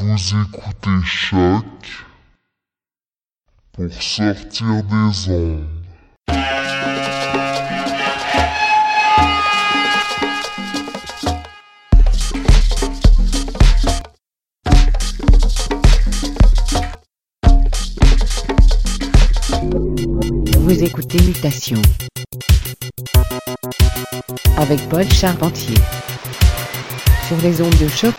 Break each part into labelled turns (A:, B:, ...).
A: Vous écoutez Choc pour sortir des ondes.
B: Vous écoutez Mutation avec Paul Charpentier sur les ondes de choc.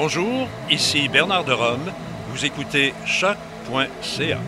C: Bonjour, ici Bernard de Rome. Vous écoutez choc.ca.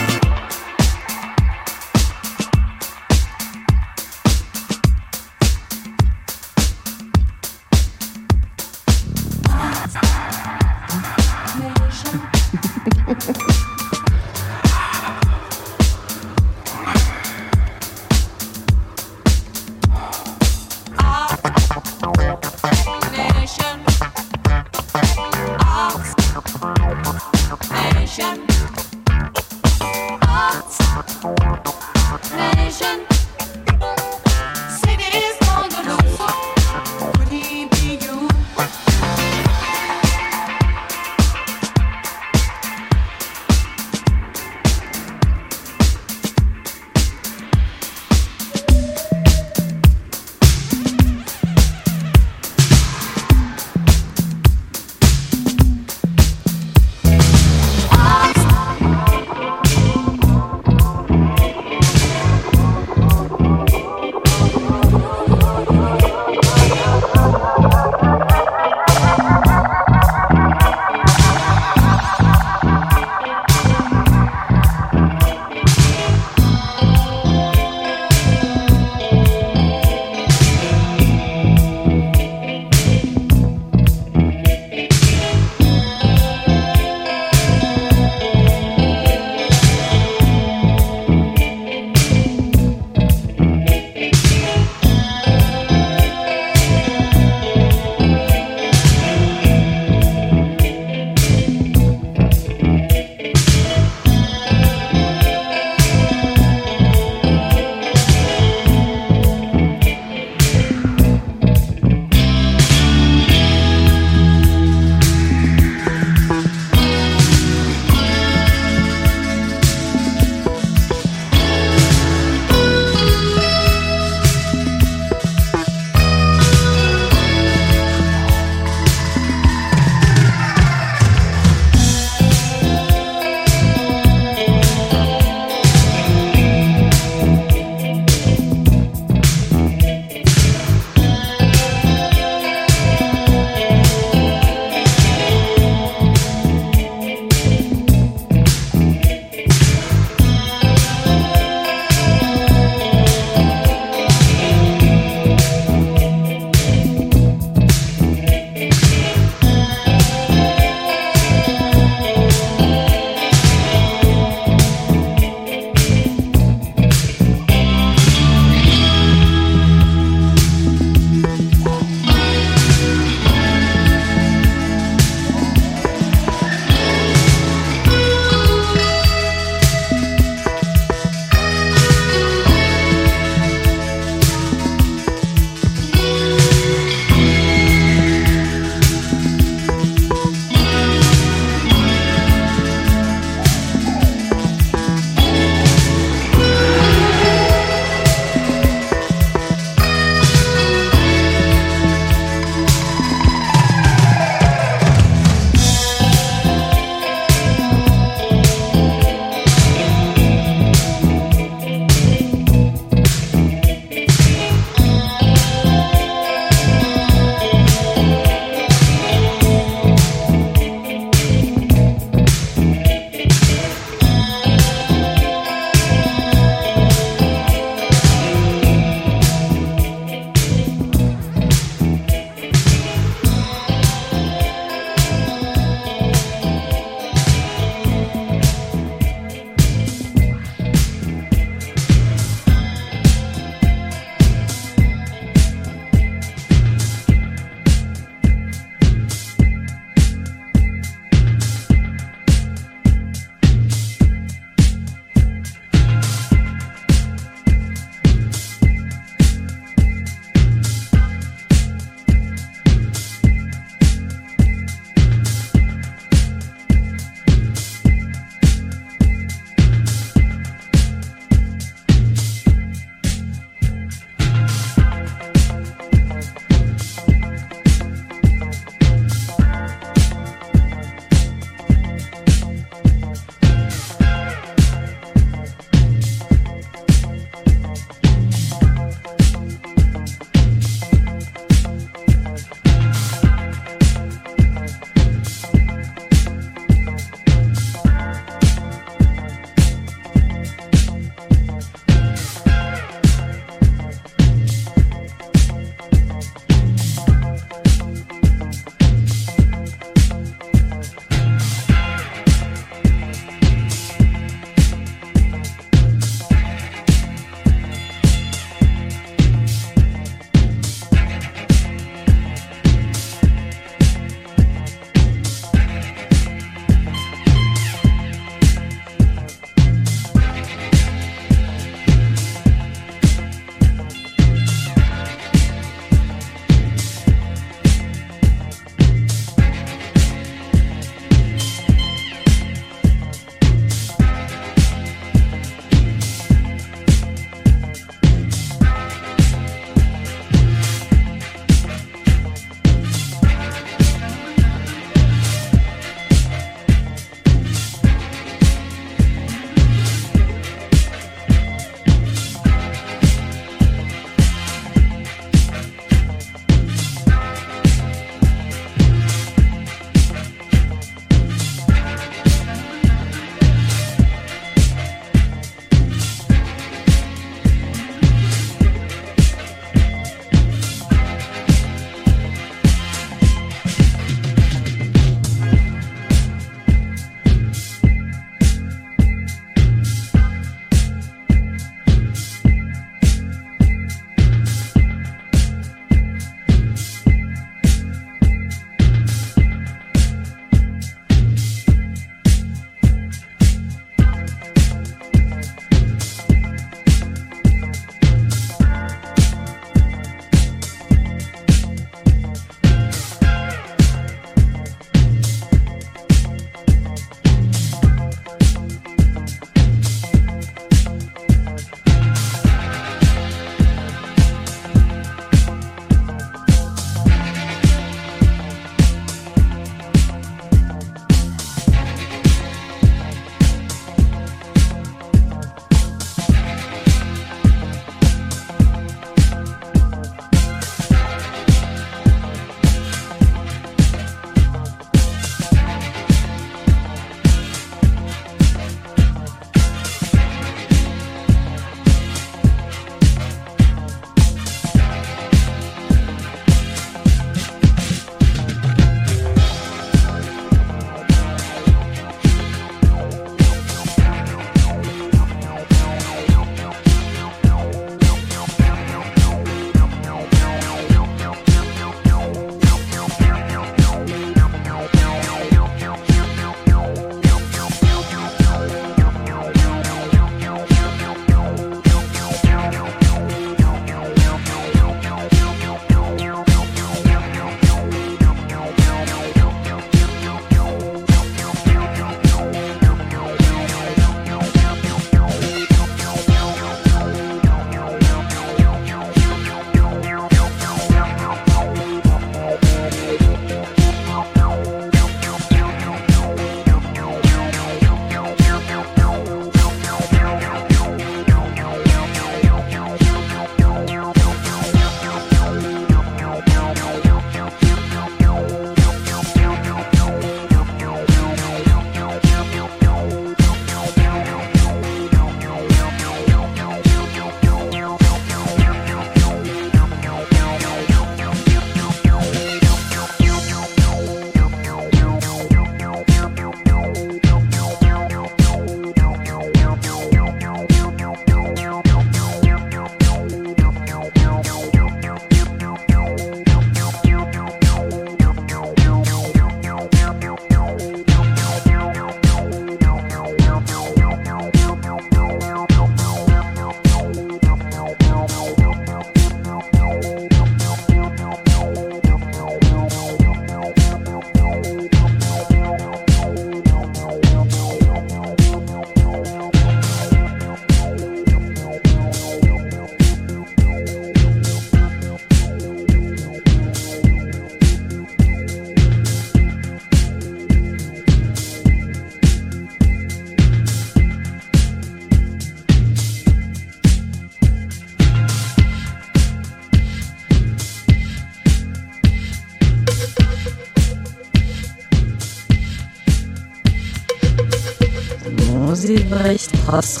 D: Silberstraße.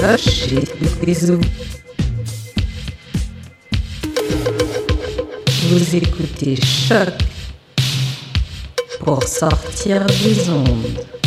D: Lâchez les eaux. Vous écoutez Choc pour sortir des ondes.